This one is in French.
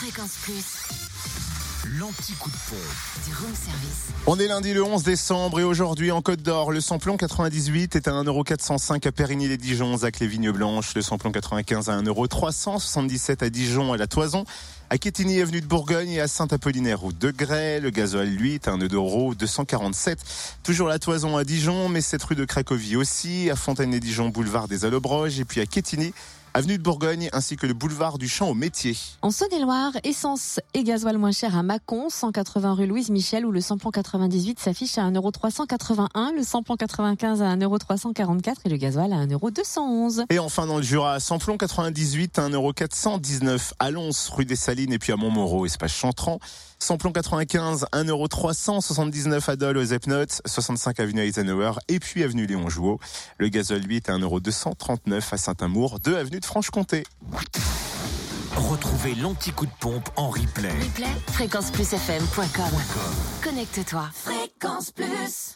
Fréquence Plus, L'anti-coup de pompe. du room service. On est lundi le 11 décembre et aujourd'hui en Côte d'Or, le samplon 98 est à 1,405€ à Périgny-les-Dijon, Zac les Vignes Blanches, le samplon 95 à 1,377€ à Dijon à la Toison, à Quétigny avenue de Bourgogne et à Saint-Apollinaire route de Grès, le gasoil lui est à 1,247€. Toujours la Toison à Dijon, mais cette rue de Cracovie aussi, à Fontaine-les-Dijon boulevard des Allobroges et puis à Quétigny avenue de Bourgogne ainsi que le boulevard du Champ au métier. En Saône-et-Loire, essence et gasoil moins cher à Mâcon, 180 rue Louise Michel, où le samplon 98 s'affiche à 1,381€, le samplon 95 à 1,344€ et le gasoil à 1,211€. Et enfin dans le Jura, samplon 98 à 1,419€ à Lons, rue des Salines et puis à Montmoreau, espace Chantran. Samplon 95 1,379€ à Dole aux Epnotes, 65 avenue Eisenhower et puis avenue Léon Jouot. Le lui est à 1,239€ à Saint-Amour, 2 avenue Franche-Comté. Retrouvez l'anti-coup de pompe en replay. Replay, fréquenceplusfm.com. Connecte-toi. Fréquence Plus.